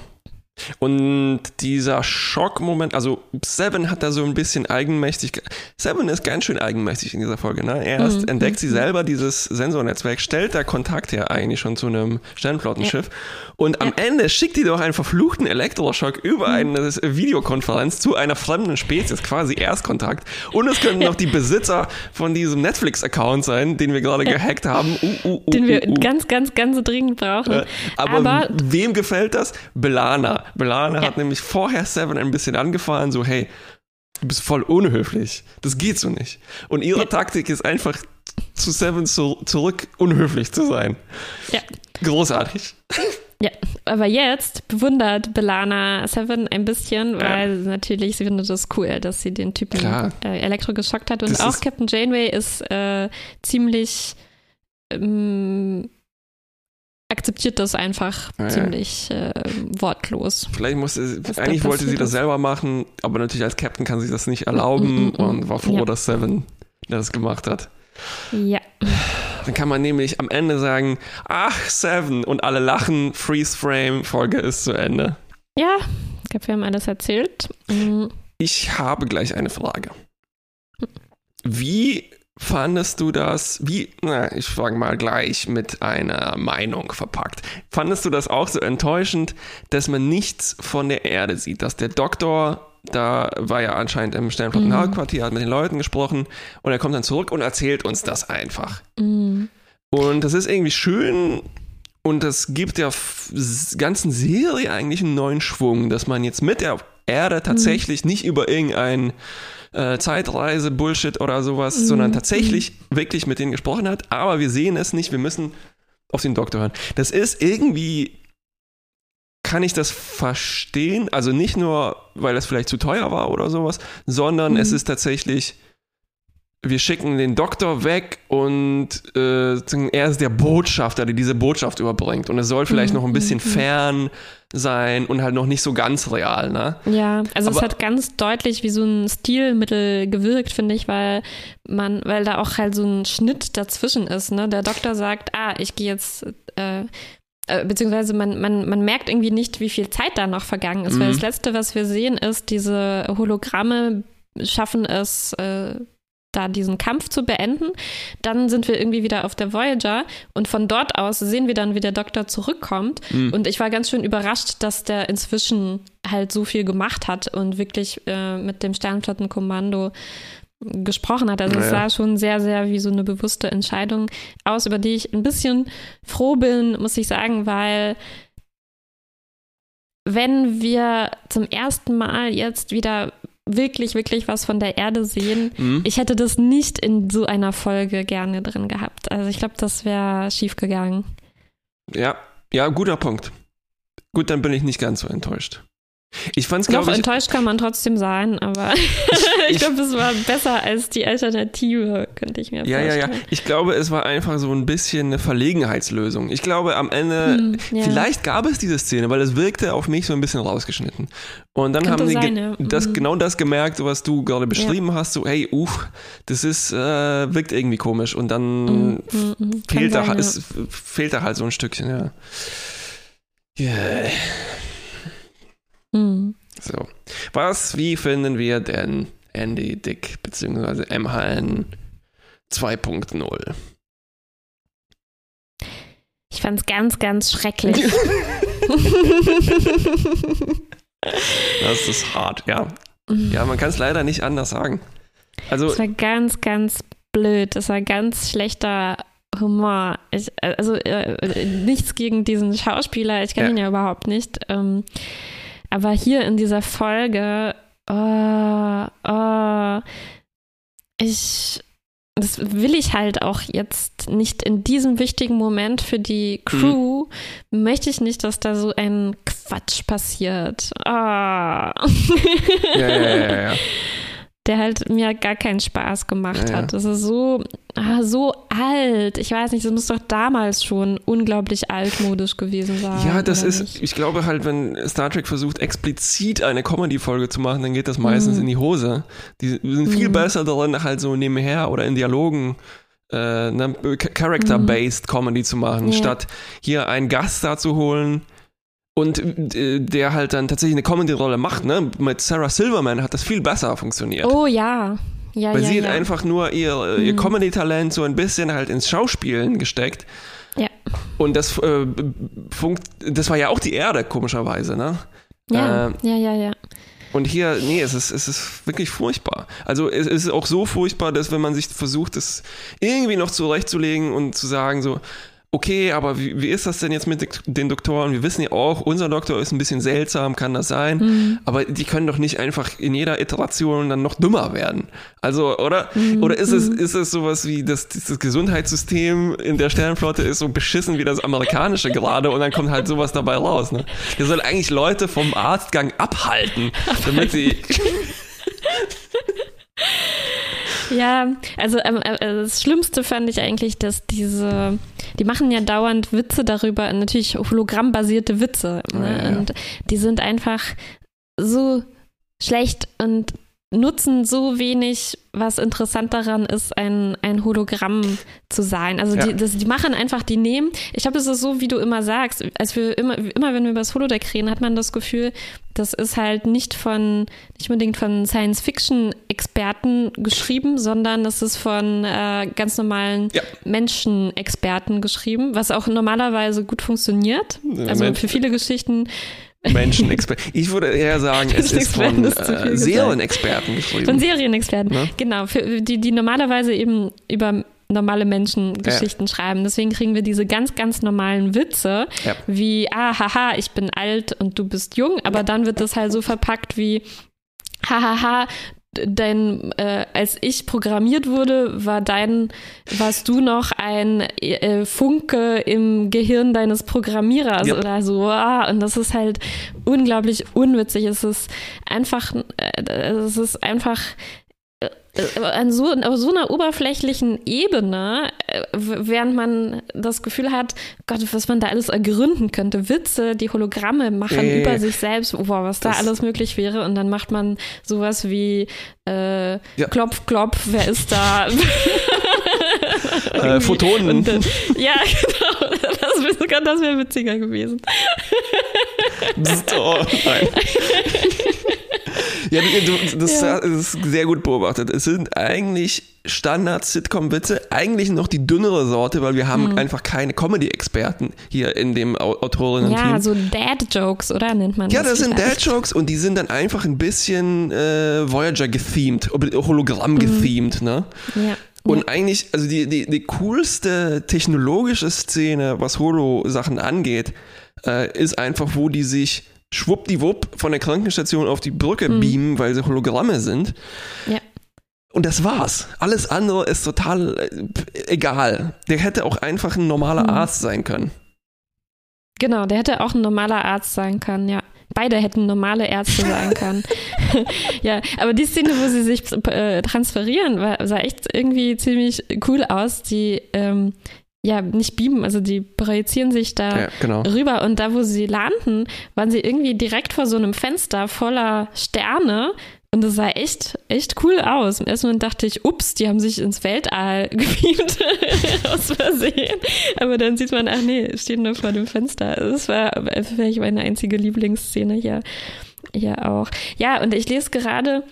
Und dieser Schockmoment, also Seven hat da so ein bisschen eigenmächtig. Seven ist ganz schön eigenmächtig in dieser Folge. Ne? Erst mhm. entdeckt sie selber dieses Sensornetzwerk, stellt da Kontakt her eigentlich schon zu einem Sternflottenschiff. Ja. Und am ja. Ende schickt die doch einen verfluchten Elektroschock über mhm. eine Videokonferenz zu einer fremden Spezies, quasi Erstkontakt. Und es können noch die Besitzer von diesem Netflix-Account sein, den wir gerade gehackt haben. Uh, uh, uh, den wir uh, uh. ganz, ganz, ganz dringend brauchen. Äh, aber, aber wem gefällt das? Belana. Belana ja. hat nämlich vorher Seven ein bisschen angefahren, so, hey, du bist voll unhöflich. Das geht so nicht. Und ihre ja. Taktik ist einfach zu Seven zu, zurück unhöflich zu sein. Ja. Großartig. Ja, aber jetzt bewundert Belana Seven ein bisschen, weil ja. natürlich sie findet das cool, dass sie den Typen äh, Elektro geschockt hat. Und das auch Captain Janeway ist äh, ziemlich ähm, akzeptiert das einfach ja, ziemlich äh, wortlos. Vielleicht musste eigentlich wollte sie das selber machen, aber natürlich als Captain kann sie das nicht erlauben mm, mm, mm. und war froh, ja. dass Seven das gemacht hat. Ja. Dann kann man nämlich am Ende sagen, ach, Seven und alle lachen, Freeze Frame, Folge ist zu Ende. Ja, ich glaube, wir haben alles erzählt. Ich habe gleich eine Frage. Wie fandest du das, wie, na, ich fange mal gleich mit einer Meinung verpackt. Fandest du das auch so enttäuschend, dass man nichts von der Erde sieht, dass der Doktor da war ja anscheinend im Sternflottenhauptquartier, mhm. hat mit den Leuten gesprochen und er kommt dann zurück und erzählt uns das einfach. Mhm. Und das ist irgendwie schön und das gibt der ganzen Serie eigentlich einen neuen Schwung, dass man jetzt mit der Erde tatsächlich mhm. nicht über irgendein äh, Zeitreise, Bullshit oder sowas, mhm. sondern tatsächlich wirklich mit denen gesprochen hat, aber wir sehen es nicht, wir müssen auf den Doktor hören. Das ist irgendwie, kann ich das verstehen, also nicht nur, weil es vielleicht zu teuer war oder sowas, sondern mhm. es ist tatsächlich wir schicken den Doktor weg und äh, er ist der Botschafter, der diese Botschaft überbringt. Und es soll vielleicht mhm. noch ein bisschen mhm. fern sein und halt noch nicht so ganz real, ne? Ja, also Aber, es hat ganz deutlich wie so ein Stilmittel gewirkt, finde ich, weil man, weil da auch halt so ein Schnitt dazwischen ist, ne? Der Doktor sagt, ah, ich gehe jetzt äh, äh beziehungsweise man, man, man merkt irgendwie nicht, wie viel Zeit da noch vergangen ist, mhm. weil das Letzte, was wir sehen, ist, diese Hologramme schaffen es, äh, da diesen Kampf zu beenden. Dann sind wir irgendwie wieder auf der Voyager und von dort aus sehen wir dann, wie der Doktor zurückkommt. Mhm. Und ich war ganz schön überrascht, dass der inzwischen halt so viel gemacht hat und wirklich äh, mit dem Sternflottenkommando gesprochen hat. Also naja. es sah schon sehr, sehr wie so eine bewusste Entscheidung aus, über die ich ein bisschen froh bin, muss ich sagen, weil wenn wir zum ersten Mal jetzt wieder wirklich, wirklich was von der Erde sehen. Mhm. Ich hätte das nicht in so einer Folge gerne drin gehabt. Also ich glaube, das wäre schief gegangen. Ja, ja, guter Punkt. Gut, dann bin ich nicht ganz so enttäuscht. Ich fand's, glaube ich. enttäuscht kann man trotzdem sein, aber ich, glaube, es war besser als die Alternative, könnte ich mir ja, vorstellen. Ja, ja, ja. Ich glaube, es war einfach so ein bisschen eine Verlegenheitslösung. Ich glaube, am Ende, hm, ja. vielleicht gab es diese Szene, weil es wirkte auf mich so ein bisschen rausgeschnitten. Und dann Könnte haben sie sein, ja. das, mhm. genau das gemerkt, was du gerade beschrieben ja. hast, so, hey, uff, das ist, äh, wirkt irgendwie komisch. Und dann mhm, fehlt, da, sein, es, fehlt da halt so ein Stückchen, ja. Yeah. Mhm. So. Was, wie finden wir denn Andy Dick bzw. MHN 2.0? Ich fand es ganz, ganz schrecklich. das ist hart, ja. Ja, man kann es leider nicht anders sagen. Also, es war ganz, ganz blöd. Das war ganz schlechter Humor. Ich, also äh, nichts gegen diesen Schauspieler. Ich kenne ja. ihn ja überhaupt nicht. Ähm, aber hier in dieser Folge, oh, oh, ich, das will ich halt auch jetzt nicht in diesem wichtigen Moment für die Crew, mhm. möchte ich nicht, dass da so ein Quatsch passiert. Oh. ja, ja, ja, ja. der halt mir gar keinen Spaß gemacht ja, hat. Das ist so, ah, so alt. Ich weiß nicht, das muss doch damals schon unglaublich altmodisch gewesen sein. Ja, das ist, nicht? ich glaube halt, wenn Star Trek versucht, explizit eine Comedy-Folge zu machen, dann geht das meistens mhm. in die Hose. Die sind viel mhm. besser darin, halt so nebenher oder in Dialogen äh, ne, Character-based mhm. Comedy zu machen, ja. statt hier einen Gast da zu holen, und äh, der halt dann tatsächlich eine Comedy-Rolle macht, ne? Mit Sarah Silverman hat das viel besser funktioniert. Oh ja. Ja, Weil ja, sie ja. hat einfach nur ihr, ihr mhm. Comedy-Talent so ein bisschen halt ins Schauspielen gesteckt. Ja. Und das, äh, funkt, das war ja auch die Erde, komischerweise, ne? Ja, äh, ja, ja, ja. Und hier, nee, es ist, es ist wirklich furchtbar. Also es ist auch so furchtbar, dass wenn man sich versucht, das irgendwie noch zurechtzulegen und zu sagen, so, okay, aber wie, wie ist das denn jetzt mit den Doktoren? Wir wissen ja auch, unser Doktor ist ein bisschen seltsam, kann das sein, mhm. aber die können doch nicht einfach in jeder Iteration dann noch dümmer werden. Also, oder? Mhm. Oder ist es, mhm. ist es sowas wie, das, das Gesundheitssystem in der Sternenflotte ist so beschissen wie das amerikanische gerade und dann kommt halt sowas dabei raus, ne? Der soll eigentlich Leute vom Arztgang abhalten, damit sie Ja, also ähm, äh, das Schlimmste fand ich eigentlich, dass diese, die machen ja dauernd Witze darüber, natürlich hologrammbasierte Witze. Ne? Ja, ja. Und die sind einfach so schlecht und nutzen so wenig, was interessant daran ist, ein, ein Hologramm zu sein. Also ja. die, das, die machen einfach, die nehmen, ich glaube, es ist so, wie du immer sagst, als wir immer, immer wenn wir über das Holodeck reden, hat man das Gefühl, das ist halt nicht von, nicht unbedingt von Science-Fiction-Experten geschrieben, sondern das ist von äh, ganz normalen ja. Menschen-Experten geschrieben, was auch normalerweise gut funktioniert. Also für viele Geschichten Menschenexperten. Ich würde eher sagen, es ist von äh, Serienexperten geschrieben. Von Serienexperten, ne? genau. Für die, die normalerweise eben über normale Menschen Geschichten ja. schreiben. Deswegen kriegen wir diese ganz, ganz normalen Witze, ja. wie, ah, haha, ich bin alt und du bist jung, aber dann wird das halt so verpackt wie, hahaha, dein, äh, als ich programmiert wurde, war dein, warst du noch ein äh, Funke im Gehirn deines Programmierers yep. oder so. Ah, und das ist halt unglaublich unwitzig. Es ist einfach, äh, es ist einfach an so, auf so einer oberflächlichen Ebene, äh, während man das Gefühl hat, Gott, was man da alles ergründen könnte. Witze, die Hologramme machen äh, über sich selbst, boah, was da alles möglich wäre. Und dann macht man sowas wie äh, ja. Klopf, Klopf, wer ist da? äh, Photonen. Äh, ja, genau. Das, das wäre witziger gewesen. oh, nein. Ja, du, das, ja. ist sehr gut beobachtet. Es sind eigentlich Standard-Sitcom-Witze, eigentlich noch die dünnere Sorte, weil wir haben hm. einfach keine Comedy-Experten hier in dem Autorinnen-Team. Ja, so Dad-Jokes, oder nennt man das? Ja, das sind Dad-Jokes und die sind dann einfach ein bisschen äh, Voyager-gethemed, Hologramm-gethemed, mhm. ne? Ja. Und ja. eigentlich, also die, die, die coolste technologische Szene, was Holo-Sachen angeht, äh, ist einfach, wo die sich schwuppdiwupp von der Krankenstation auf die Brücke mhm. beamen, weil sie Hologramme sind. Ja. Und das war's. Alles andere ist total äh, egal. Der hätte auch einfach ein normaler mhm. Arzt sein können. Genau, der hätte auch ein normaler Arzt sein können, ja. Beide hätten normale Ärzte sein können. ja, aber die Szene, wo sie sich äh, transferieren, war, sah echt irgendwie ziemlich cool aus. Die ähm, ja, nicht beamen, also die projizieren sich da ja, genau. rüber und da, wo sie landen, waren sie irgendwie direkt vor so einem Fenster voller Sterne und das sah echt, echt cool aus. Im ersten Moment dachte ich, ups, die haben sich ins Weltall gebeamt aus Versehen. Aber dann sieht man, ach nee, stehen nur vor dem Fenster. Das war vielleicht meine einzige Lieblingsszene hier, hier auch. Ja, und ich lese gerade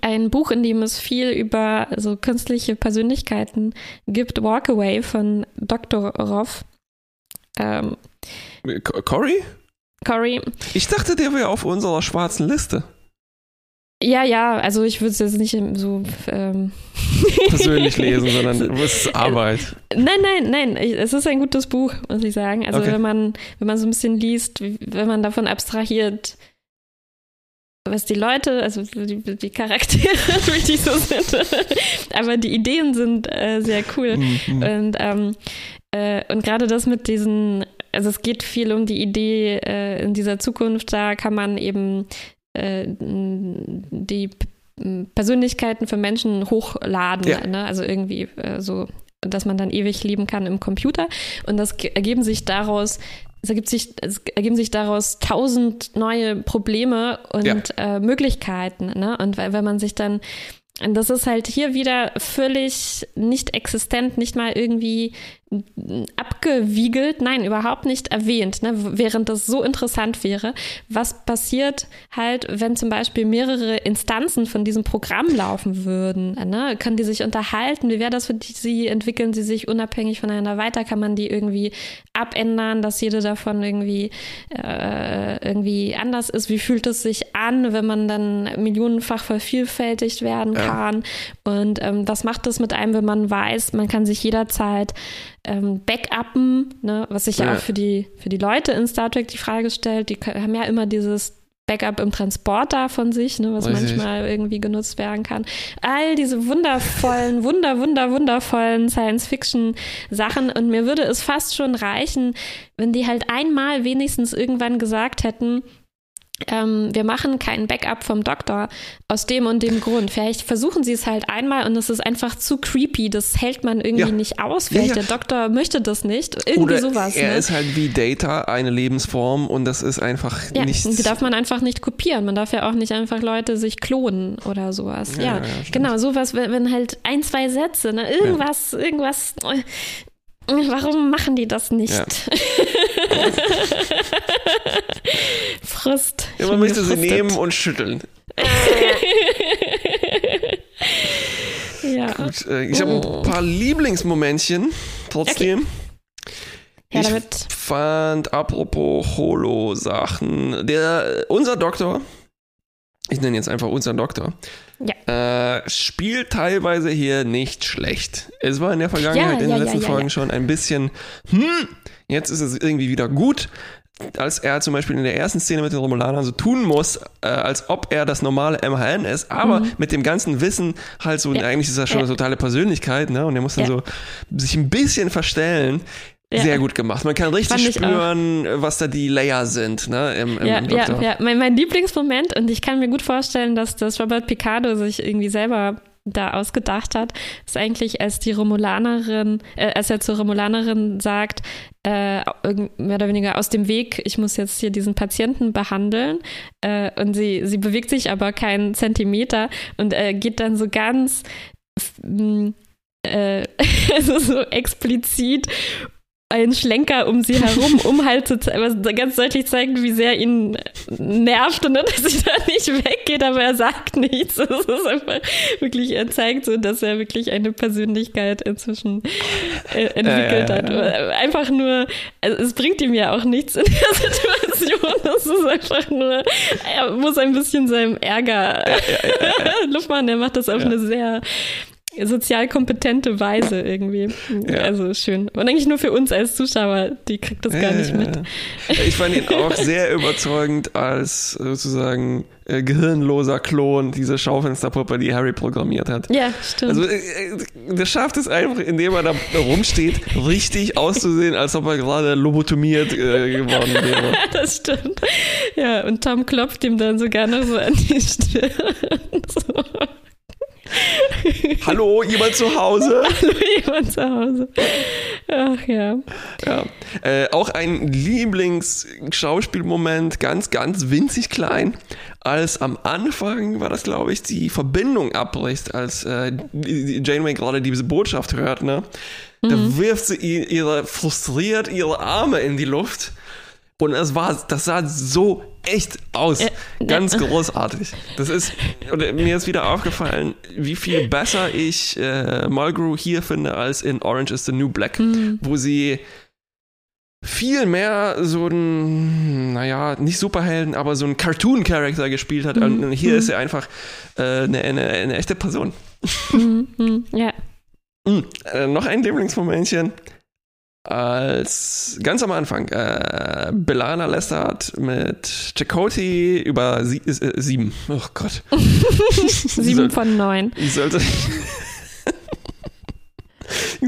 ein Buch, in dem es viel über so künstliche Persönlichkeiten gibt, Walkaway von Dr. Roth. Ähm, Cory? Cory. Ich dachte, der wäre auf unserer schwarzen Liste. Ja, ja, also ich würde es jetzt nicht so ähm persönlich lesen, sondern es ist Arbeit. Nein, nein, nein. Es ist ein gutes Buch, muss ich sagen. Also okay. wenn man, wenn man so ein bisschen liest, wenn man davon abstrahiert, was die Leute, also die, die Charaktere, die so sind, aber die Ideen sind äh, sehr cool. Mhm. Und, ähm, äh, und gerade das mit diesen, also es geht viel um die Idee äh, in dieser Zukunft, da kann man eben äh, die Persönlichkeiten für Menschen hochladen, ja. ne? also irgendwie äh, so dass man dann ewig leben kann im Computer. Und das ergeben sich daraus es, ergibt sich, es ergeben sich daraus tausend neue Probleme und ja. äh, Möglichkeiten. Ne? Und weil, wenn man sich dann und das ist halt hier wieder völlig nicht existent, nicht mal irgendwie abgewiegelt, nein, überhaupt nicht erwähnt, ne? während das so interessant wäre. Was passiert halt, wenn zum Beispiel mehrere Instanzen von diesem Programm laufen würden? Ne? Können die sich unterhalten? Wie wäre das für die, sie? Entwickeln sie sich unabhängig voneinander weiter? Kann man die irgendwie abändern, dass jede davon irgendwie, äh, irgendwie anders ist? Wie fühlt es sich an, wenn man dann millionenfach vervielfältigt werden kann? Ja. Und ähm, was macht das mit einem, wenn man weiß, man kann sich jederzeit ähm, Backuppen, ne, was sich ja. ja auch für die, für die Leute in Star Trek die Frage stellt, die haben ja immer dieses Backup im Transporter von sich, ne, was Richtig. manchmal irgendwie genutzt werden kann. All diese wundervollen, wunder, wunder, wundervollen Science-Fiction-Sachen. Und mir würde es fast schon reichen, wenn die halt einmal wenigstens irgendwann gesagt hätten, ähm, wir machen kein Backup vom Doktor aus dem und dem Grund. Vielleicht versuchen sie es halt einmal und es ist einfach zu creepy. Das hält man irgendwie ja. nicht aus. Vielleicht ja, ja. der Doktor möchte das nicht. Irgendwie Oder sowas. Er ne? ist halt wie Data, eine Lebensform und das ist einfach ja, nichts. Die darf man einfach nicht kopieren. Man darf ja auch nicht einfach Leute sich klonen oder sowas. Ja, genau, sowas, wenn halt ein, zwei Sätze, ne? irgendwas, irgendwas Warum machen die das nicht? Ja. Frust. Ja, man möchte sie nehmen und schütteln. ja. Gut, äh, ich habe ein paar Lieblingsmomentchen trotzdem. Okay. Ja, ich fand, apropos Holo-Sachen, der, unser Doktor, ich nenne jetzt einfach unseren Doktor, ja. äh, spielt teilweise hier nicht schlecht. Es war in der Vergangenheit, ja, in den letzten Folgen schon ein bisschen, hm, jetzt ist es irgendwie wieder gut. Als er zum Beispiel in der ersten Szene mit den Romulanern so tun muss, äh, als ob er das normale MHN ist, aber mhm. mit dem ganzen Wissen halt so, eigentlich ist er schon eine totale Persönlichkeit, ne? Und er muss dann so sich ein bisschen verstellen. Ja. Sehr gut gemacht. Man kann richtig spüren, auch. was da die Layer sind, ne? Im, im, ja, ja, ja. Mein, mein, Lieblingsmoment, und ich kann mir gut vorstellen, dass das Robert Picardo sich irgendwie selber da ausgedacht hat, ist eigentlich, als die Romulanerin, äh, als er zur Romulanerin sagt, äh, mehr oder weniger aus dem Weg, ich muss jetzt hier diesen Patienten behandeln. Äh, und sie, sie bewegt sich aber keinen Zentimeter und äh, geht dann so ganz äh, also so explizit einen Schlenker um sie herum, um halt zu ganz deutlich zeigen, wie sehr ihn nervt und dass sie da nicht weggeht, aber er sagt nichts. Das ist einfach wirklich, er zeigt so, dass er wirklich eine Persönlichkeit inzwischen äh, entwickelt ja, ja, ja. hat. Einfach nur, also es bringt ihm ja auch nichts in der Situation. Das ist einfach nur, er muss ein bisschen seinem Ärger Luft machen. Er macht das auf eine sehr sozial kompetente Weise irgendwie. Ja. Also schön. Und eigentlich nur für uns als Zuschauer, die kriegt das gar nicht mit. Ich fand ihn auch sehr überzeugend als sozusagen äh, gehirnloser Klon dieser Schaufensterpuppe, die Harry programmiert hat. Ja, stimmt. Also äh, der schafft es einfach, indem er da rumsteht, richtig auszusehen, als ob er gerade lobotomiert äh, geworden wäre. das stimmt. Ja, und Tom klopft ihm dann sogar noch so an die Stirn. so. Hallo, jemand zu Hause? Hallo, jemand zu Hause. Ach ja. ja. Äh, auch ein Lieblingsschauspielmoment, ganz, ganz winzig klein. Als am Anfang war das, glaube ich, die Verbindung abbricht, als äh, Janeway gerade diese Botschaft hört, ne? Da mhm. wirft sie ihre frustriert ihre Arme in die Luft und es war, das sah so echt aus. Ganz großartig. Das ist, und mir ist wieder aufgefallen, wie viel besser ich äh, Mulgrew hier finde als in Orange is the New Black, mhm. wo sie viel mehr so ein, naja, nicht Superhelden, aber so ein Cartoon-Charakter gespielt hat. Mhm. Und hier mhm. ist er einfach äh, eine, eine, eine, echte Person. Mhm. mhm. Ja. Äh, noch ein Lieblingsmomentchen als ganz am Anfang äh, Belana Lestert mit Chakoti über sie, äh, sieben. Oh Gott. sieben von neun. Ich sollte,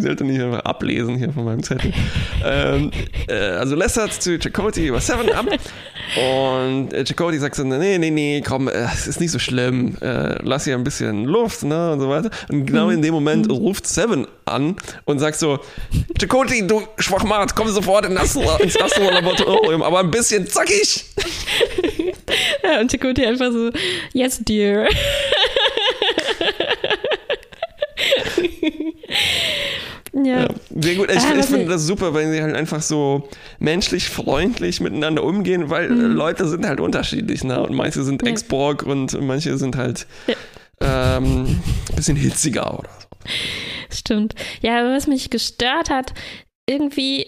sollte nicht einfach ablesen hier von meinem Zettel. ähm, äh, also Lestert zu Chakoti über Seven ab. Und äh, Chakoti sagt so, nee, nee, nee, komm, äh, es ist nicht so schlimm, äh, lass hier ein bisschen Luft, ne, und so weiter. Und genau in dem Moment mhm. ruft Seven an und sagt so, Chakoti, du Schwachmat, komm sofort in das, ins Astro-Laboratorium, aber ein bisschen zackig. ja, und Chakoti einfach so, yes, dear. Ja. ja. Sehr gut. Ich, ah, ich finde das super, weil sie halt einfach so menschlich freundlich miteinander umgehen, weil mhm. Leute sind halt unterschiedlich, ne? Und manche sind ja. Ex-Borg und manche sind halt ja. ähm, ein bisschen hitziger oder so. Stimmt. Ja, was mich gestört hat, irgendwie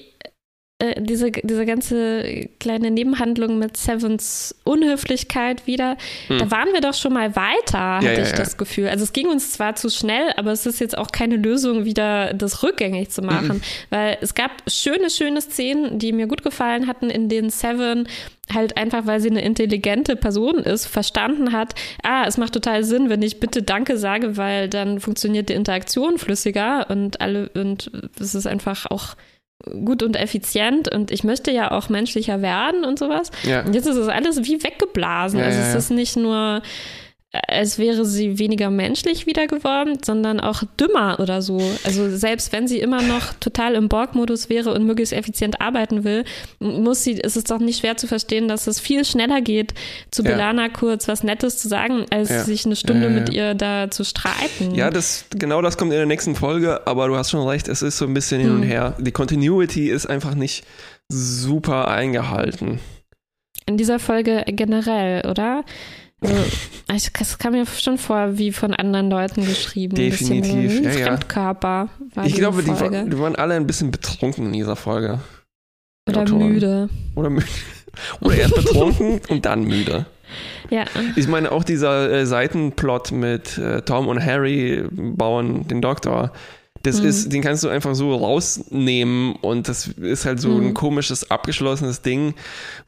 äh, diese, diese ganze kleine Nebenhandlung mit Sevens Unhöflichkeit wieder, hm. da waren wir doch schon mal weiter, hatte ja, ich ja. das Gefühl. Also es ging uns zwar zu schnell, aber es ist jetzt auch keine Lösung, wieder das rückgängig zu machen. Mhm. Weil es gab schöne, schöne Szenen, die mir gut gefallen hatten, in denen Seven halt einfach, weil sie eine intelligente Person ist, verstanden hat, ah, es macht total Sinn, wenn ich bitte Danke sage, weil dann funktioniert die Interaktion flüssiger und alle, und es ist einfach auch gut und effizient und ich möchte ja auch menschlicher werden und sowas. Ja. Und jetzt ist es alles wie weggeblasen. Ja, also es ist nicht nur als wäre sie weniger menschlich wieder geworden, sondern auch dümmer oder so. Also selbst wenn sie immer noch total im Borg-Modus wäre und möglichst effizient arbeiten will, muss sie, ist es doch nicht schwer zu verstehen, dass es viel schneller geht, zu ja. Belana kurz was Nettes zu sagen, als ja. sich eine Stunde ja, mit ihr da zu streiten. Ja, das, genau das kommt in der nächsten Folge, aber du hast schon recht, es ist so ein bisschen hin und hm. her. Die Continuity ist einfach nicht super eingehalten. In dieser Folge generell, oder? Also, es kam mir schon vor, wie von anderen Leuten geschrieben. Definitiv. Ein ja, Fremdkörper. War ich glaube, die, die, waren alle ein bisschen betrunken in dieser Folge. Oder Autoren. müde. Oder müde. Oder erst betrunken und dann müde. Ja. Ich meine, auch dieser äh, Seitenplot mit äh, Tom und Harry bauen den Doktor das mhm. ist, den kannst du einfach so rausnehmen und das ist halt so mhm. ein komisches, abgeschlossenes Ding,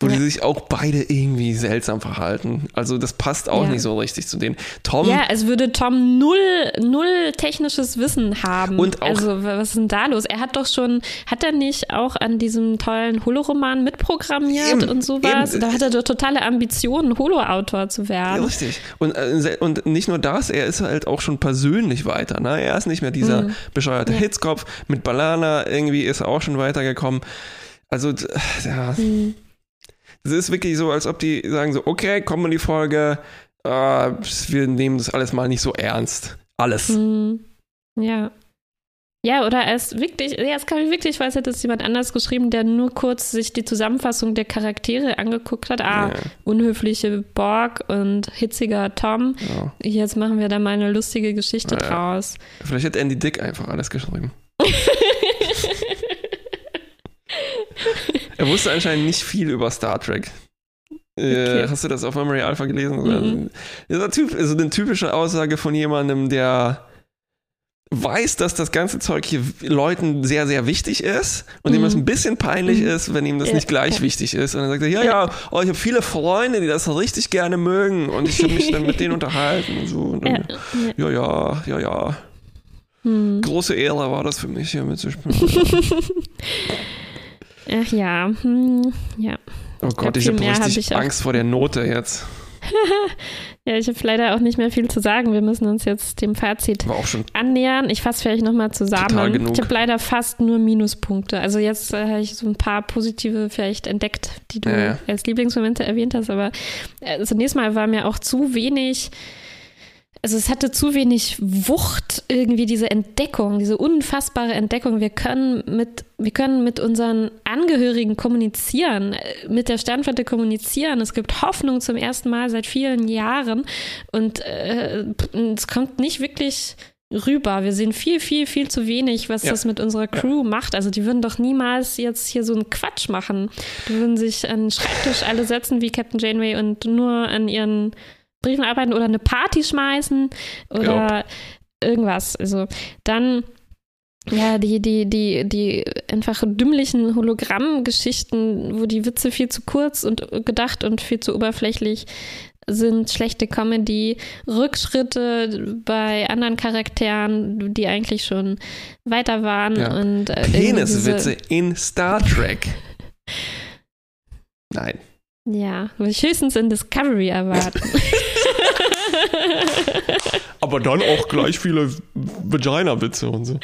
wo ja. die sich auch beide irgendwie seltsam verhalten. Also das passt auch ja. nicht so richtig zu denen. Tom. Ja, als würde Tom null, null technisches Wissen haben. Und auch, also was ist denn da los? Er hat doch schon, hat er nicht auch an diesem tollen Holoroman mitprogrammiert eben, und sowas? Eben. Da hat er doch totale Ambitionen, Holo-Autor zu werden. Ja, richtig. Und, äh, und nicht nur das, er ist halt auch schon persönlich weiter. Ne? Er ist nicht mehr dieser mhm bescheuerte ja. Hitzkopf. Mit Balana irgendwie ist er auch schon weitergekommen. Also, ja. Mhm. Es ist wirklich so, als ob die sagen so, okay, kommen die Folge, äh, wir nehmen das alles mal nicht so ernst. Alles. Mhm. Ja. Ja, oder er ist wirklich, ja, es kann ich wirklich, weiß, hätte es jemand anders geschrieben, der nur kurz sich die Zusammenfassung der Charaktere angeguckt hat. Ah, ja. unhöfliche Borg und hitziger Tom. Ja. Jetzt machen wir da mal eine lustige Geschichte ja. draus. Vielleicht hat Andy Dick einfach alles geschrieben. er wusste anscheinend nicht viel über Star Trek. Äh, okay. hast du das auf Memory Alpha gelesen? Mhm. Das ist eine typische Aussage von jemandem, der weiß, dass das ganze Zeug hier Leuten sehr, sehr wichtig ist und mhm. ihm es ein bisschen peinlich mhm. ist, wenn ihm das ja, nicht gleich wichtig ist. Und dann sagt er, ja, ja, oh, ich habe viele Freunde, die das richtig gerne mögen und ich will mich dann mit denen unterhalten und so. Und dann, ja. ja, ja, ja, ja. Mhm. Große Ehre war das für mich, hier mitzuspielen. Ach ja, hm, ja. Oh Gott, ich, ich habe richtig hab Angst vor der Note jetzt. ja, ich habe leider auch nicht mehr viel zu sagen. Wir müssen uns jetzt dem Fazit annähern. Ich fasse vielleicht nochmal zusammen. Ich habe leider fast nur Minuspunkte. Also jetzt äh, habe ich so ein paar positive vielleicht entdeckt, die du ja, ja. als Lieblingsmomente erwähnt hast. Aber äh, zunächst mal war mir auch zu wenig also es hatte zu wenig Wucht, irgendwie diese Entdeckung, diese unfassbare Entdeckung. Wir können mit, wir können mit unseren Angehörigen kommunizieren, äh, mit der Sternflotte kommunizieren. Es gibt Hoffnung zum ersten Mal seit vielen Jahren und äh, es kommt nicht wirklich rüber. Wir sehen viel, viel, viel zu wenig, was ja. das mit unserer Crew ja. macht. Also die würden doch niemals jetzt hier so einen Quatsch machen. Die würden sich an den Schreibtisch alle setzen wie Captain Janeway und nur an ihren Briefen arbeiten oder eine Party schmeißen oder Glaub. irgendwas. Also dann ja, die, die, die, die einfach dümmlichen Hologrammgeschichten, wo die Witze viel zu kurz und gedacht und viel zu oberflächlich sind, schlechte Comedy, Rückschritte bei anderen Charakteren, die eigentlich schon weiter waren. Ja. und äh, Peniswitze in Star Trek. Nein. Ja, würde ich höchstens in Discovery erwarten. Aber dann auch gleich viele Vagina-Witze und so.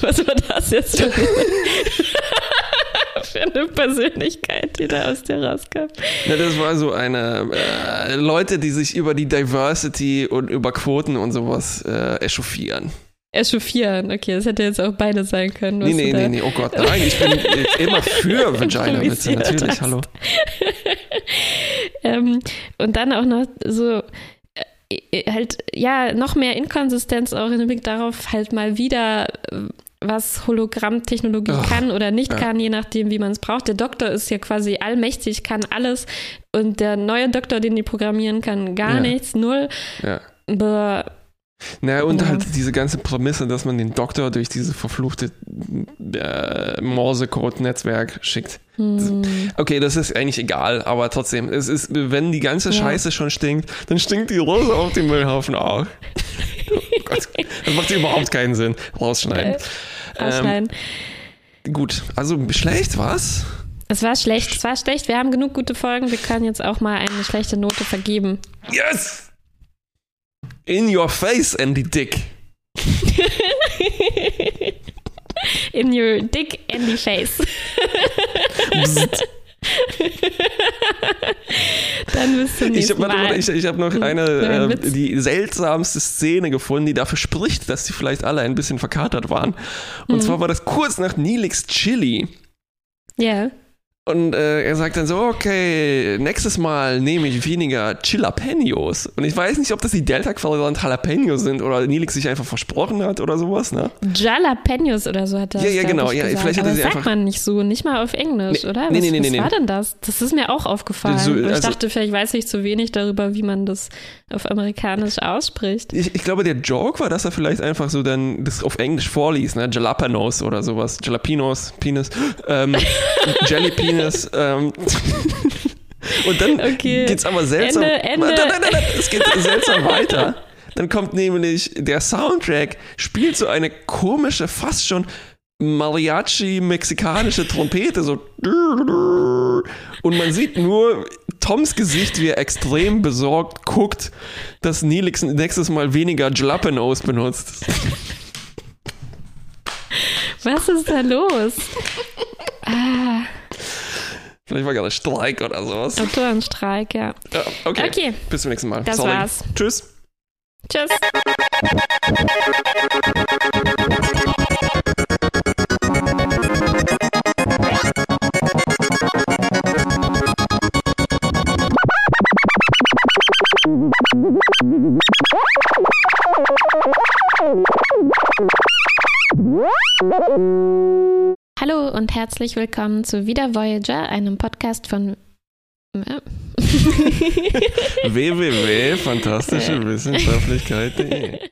Was war das jetzt für eine, für eine Persönlichkeit, die da aus dir rauskam? Ja, das war so eine äh, Leute, die sich über die Diversity und über Quoten und sowas äh, echauffieren. Echauffieren, okay, das hätte jetzt auch beide sein können. Nee, nee, nee, nee, oh Gott, nein, ich bin immer für Vagina-Witze, natürlich, hast. hallo. Ähm, und dann auch noch so äh, halt, ja, noch mehr Inkonsistenz auch im Blick darauf, halt mal wieder, was Hologrammtechnologie Ach, kann oder nicht ja. kann, je nachdem, wie man es braucht. Der Doktor ist ja quasi allmächtig, kann alles und der neue Doktor, den die programmieren kann, gar ja. nichts, null. Ja. Aber naja, und ja. halt diese ganze Prämisse, dass man den Doktor durch diese verfluchte äh, Morse-Code-Netzwerk schickt. Hm. Okay, das ist eigentlich egal, aber trotzdem, es ist, wenn die ganze ja. Scheiße schon stinkt, dann stinkt die Rose auf dem Müllhaufen auch. oh Gott, das macht überhaupt keinen Sinn. Rausschneiden. ausschneiden. Ähm, gut, also schlecht, was? Es war schlecht, es war schlecht. Wir haben genug gute Folgen. Wir können jetzt auch mal eine schlechte Note vergeben. Yes! In your face, Andy Dick. In your dick Andy face. Dann bis zum nächsten ich hab, Mal. Ich, ich habe noch hm. eine, äh, die seltsamste Szene gefunden, die dafür spricht, dass sie vielleicht alle ein bisschen verkatert waren. Und mhm. zwar war das kurz nach Nilix Chili. Ja. Yeah. Und äh, er sagt dann so, okay, nächstes Mal nehme ich weniger Jalapenos. Und ich weiß nicht, ob das die Delta-Quadrant Jalapenos sind oder Nilix sich einfach versprochen hat oder sowas, ne? Jalapenos oder so hat er Ja, ja, genau. Ja, vielleicht hat er sie das sagt man nicht so, nicht mal auf Englisch, nee, oder? Was, nee, nee, nee, was nee. war denn das? Das ist mir auch aufgefallen. So, also, ich dachte, vielleicht weiß ich zu wenig darüber, wie man das auf Amerikanisch ausspricht. Ich, ich glaube, der Joke war, dass er vielleicht einfach so dann das auf Englisch vorliest, ne? Jalapenos oder sowas. Jalapenos, Penis, ähm, Jelly Penis, ähm. Und dann okay. es aber seltsam. Ende, Ende. Nein, nein, nein, es geht seltsam weiter. Dann kommt nämlich der Soundtrack, spielt so eine komische, fast schon Mariachi-mexikanische Trompete, so. Und man sieht nur Toms Gesicht, wie er extrem besorgt guckt, dass Nelix nächstes Mal weniger Jalapenos benutzt. Was ist da los? Ah. Vielleicht war gerade Streik oder sowas. Autorenstreik, ja. ja okay. okay. Bis zum nächsten Mal. Das Sorry. war's. Tschüss. Tschüss. Hallo und herzlich willkommen zu Wieder Voyager, einem Podcast von äh. www.fantastischewissenschaftlichkeit.de